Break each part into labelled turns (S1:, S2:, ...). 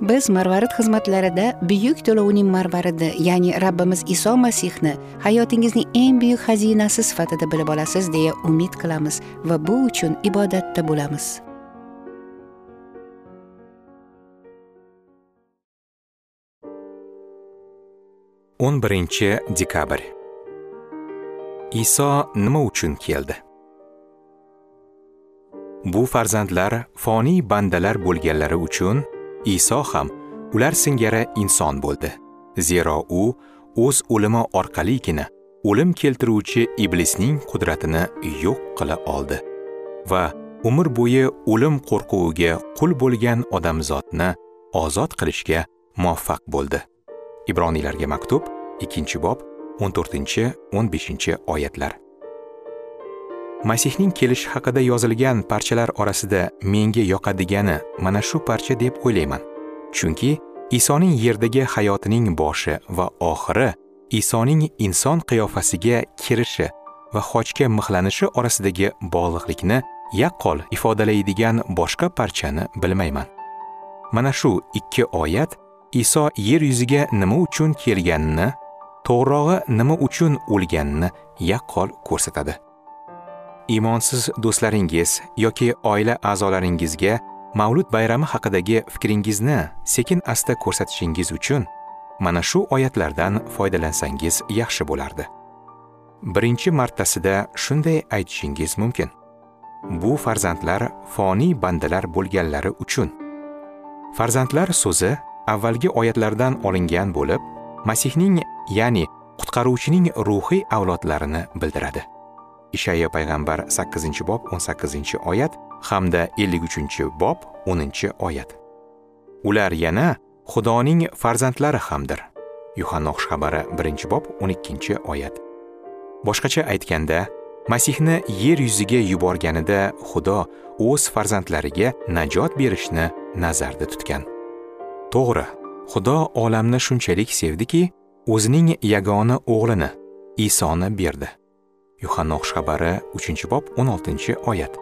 S1: Biz marvarid xizmatlarida buyuk to'lovning marvaridi ya'ni rabbimiz iso masihni hayotingizning eng buyuk xazinasi sifatida bilib olasiz deya umid qilamiz va bu uchun ibodatda bo'lamiz.
S2: O'n birinchi dekabr. Iso nima uchun keldi? Bu farzandlar foniy bandalar bo'lganlari uchun iso ham ular singari inson bo'ldi. Zero u o'z o'limi orqaligina o'lim keltiruvchi iblisning qudratini yo'q qila oldi va umr bo'yi o'lim qo'rquviga qul bo'lgan odamzodni ozod qilishga muvaffaq bo'ldi. Ibroniylarga maktub 2 bob 14-15 oyatlar. Masihning kelishi haqida yozilgan parchalar orasida menga yoqadigani mana shu parcha deb o'ylayman. Chunki isoning yerdagi hayotining boshi va oxiri isoning inson qiyofasiga kirishi va xochga mixlanishi orasidagi bog'liqlikni yaqqol ifodalaydigan boshqa parchani bilmayman. Mana shu ikki oyat iso yer yuziga nima uchun kelganini to'g'rirog'i nima uchun o'lganini yaqqol ko'rsatadi. Iymonsiz do'stlaringiz yoki oila a'zolaringizga mavlud bayrami haqidagi fikringizni sekin asta ko'rsatishingiz uchun mana shu oyatlardan foydalansangiz yaxshi bo'lardi. Birinchi martasida shunday aytishingiz mumkin. Bu farzandlar foniy bandalar bo'lganlari uchun. Farzandlar so'zi avvalgi oyatlardan olingan bo'lib masihning ya'ni qutqaruvchining ruhiy avlodlarini bildiradi. Ishaya payg'ambar 8 bob 18 oyat hamda 53 bob 10 oyat. Ular yana xudoning farzandlari hamdir. Yuhanna xushxabari 1 bob 12 oyat. Boshqacha aytganda masihni yer yuziga yuborganida xudo o'z farzandlariga najot berishni nazarda tutgan. To'g'ri xudo olamni shunchalik sevdiki o'zining yagona o'g'lini isoni berdi. Yuhanna xabari 3 bob 16 oyat.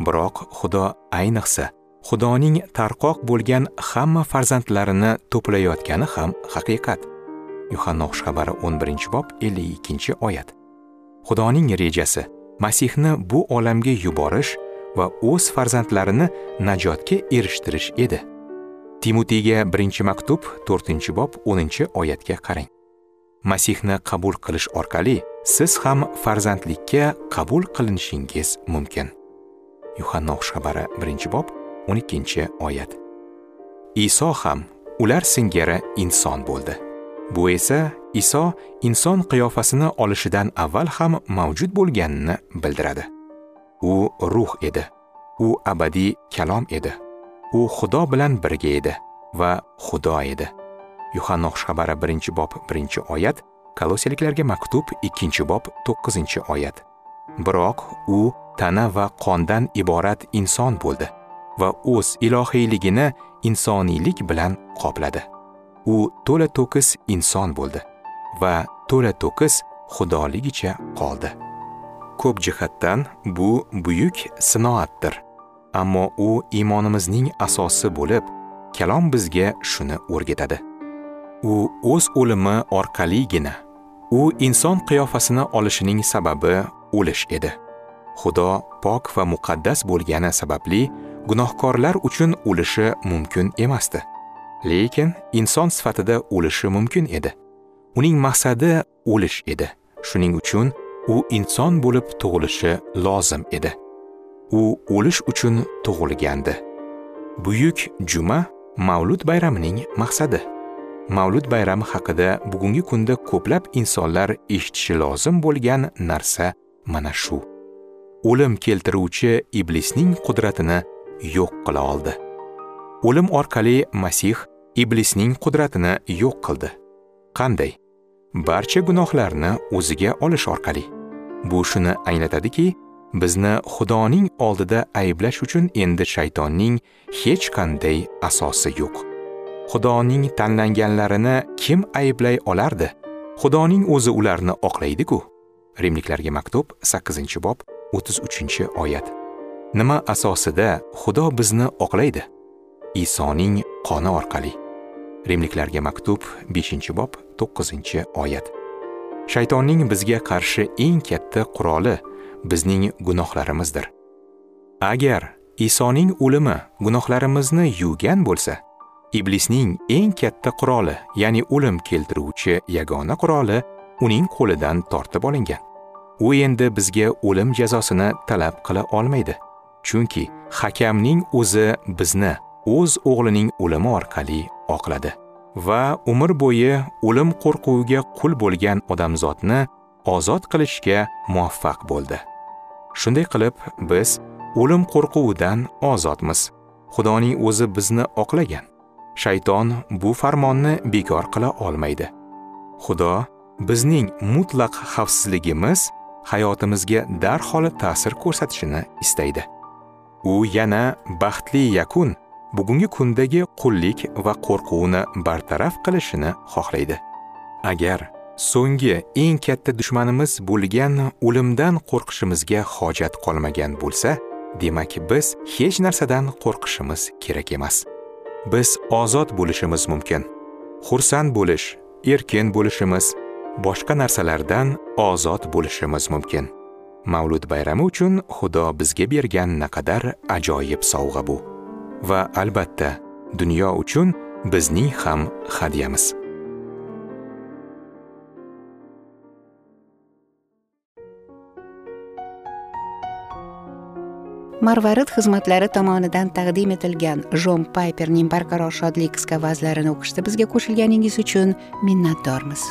S2: Biroq xudo ayniqsa xudoning tarqoq bo'lgan hamma farzandlarini to'playotgani ham haqiqat. Yuhanna xabari 11 bob 52 oyat. Xudoning rejasi masihni bu olamga yuborish va o'z farzandlarini najotga erishtirish edi. Timotiyga birinchi maktub 4 bob 10 oyatga qarang. Masihni qabul qilish orqali siz ham farzandlikka qabul qilinishingiz mumkin. Yuhanna xushxabari birinchi bob 12 oyat. Iso ham ular singari inson bo'ldi. Bu esa iso inson qiyofasini olishidan avval ham mavjud bo'lganini bildiradi. U ruh edi. U abadiy kalom edi. U xudo bilan birga edi va xudo edi. Yuhanna xushxabari birinchi bob birinchi oyat. Kolosiyaliklarga maktub 2 bob 9 oyat. Biroq u tana va qondan iborat inson bo'ldi va o'z ilohiyligini insoniylik bilan qopladi. U to'la to'kis inson bo'ldi va to'la to'kis xudoligicha qoldi. Ko'p jihatdan bu buyuk sinoatdir ammo u iymonimizning asosi bo'lib kalom bizga shuni o'rgatadi. U o'z o'limi orqaligina u inson qiyofasini olishining sababi o'lish edi. Xudo pok va muqaddas bo'lgani sababli gunohkorlar uchun o'lishi mumkin emasdi. Lekin inson sifatida o'lishi mumkin edi. Uning maqsadi o'lish edi. Shuning uchun u inson bo'lib tug'ilishi lozim edi. U o'lish uchun tug'ilgandi. Buyuk juma mavlud bayramining maqsadi. Mavlud bayrami haqida bugungi kunda ko'plab insonlar eshitishi lozim bo'lgan narsa mana shu. O'lim keltiruvchi iblisning qudratini yo'q qila oldi. O'lim orqali masih iblisning qudratini yo'q qildi. Qanday? Barcha gunohlarni o'ziga olish orqali. Bu shuni anglatadiki bizni xudoning oldida ayblash uchun endi shaytonning hech qanday asosi yo'q. Xudoning tanlanganlarini kim ayblay olardi? Xudoning o'zi ularni oqlaydi-ku. Rimliklarga maktub 8 bob 33 oyat. Nima asosida xudo bizni oqlaydi? Isoning qoni orqali. Rimliklarga maktub 5 bob 9 oyat. Shaytonning bizga qarshi eng katta quroli bizning gunohlarimizdir. Agar isoning o'limi gunohlarimizni yuvgan bo'lsa iblisning eng katta quroli ya'ni o'lim keltiruvchi yagona quroli uning qo'lidan tortib olingan. U endi bizga o'lim jazosini talab qila olmaydi. Chunki hakamning o'zi bizni o'z o'g'lining o'limi orqali oqladi va umr bo'yi o'lim qo'rquviga qul bo'lgan odamzodni ozod qilishga muvaffaq bo'ldi. Shunday qilib biz o'lim qo'rquvidan ozodmiz. Xudoning o'zi bizni oqlagan. Shayton bu farmonni bekor qila olmaydi. Xudo bizning mutlaq xavfsizligimiz hayotimizga darhol ta'sir ko'rsatishini istaydi. U yana baxtli yakun bugungi kundagi qullik va qo'rquvni bartaraf qilishini xohlaydi. Agar so'nggi eng katta dushmanimiz bo'lgan o'limdan qo'rqishimizga hojat qolmagan bo'lsa demak biz hech narsadan qo'rqishimiz kerak emas. Biz ozod bo'lishimiz mumkin. Xursand bo'lish erkin bo'lishimiz boshqa narsalardan ozod bo'lishimiz mumkin. Mavlud bayrami uchun xudo bizga bergan naqadar ajoyib sovg'a bu. Va albatta dunyo uchun bizning ham hadyamiz.
S1: Marvarid xizmatlari tomonidan taqdim etilgan jon payperning barqaror shodlik qisqa vazlarini o'qishda bizga qo'shilganingiz uchun minnatdormiz.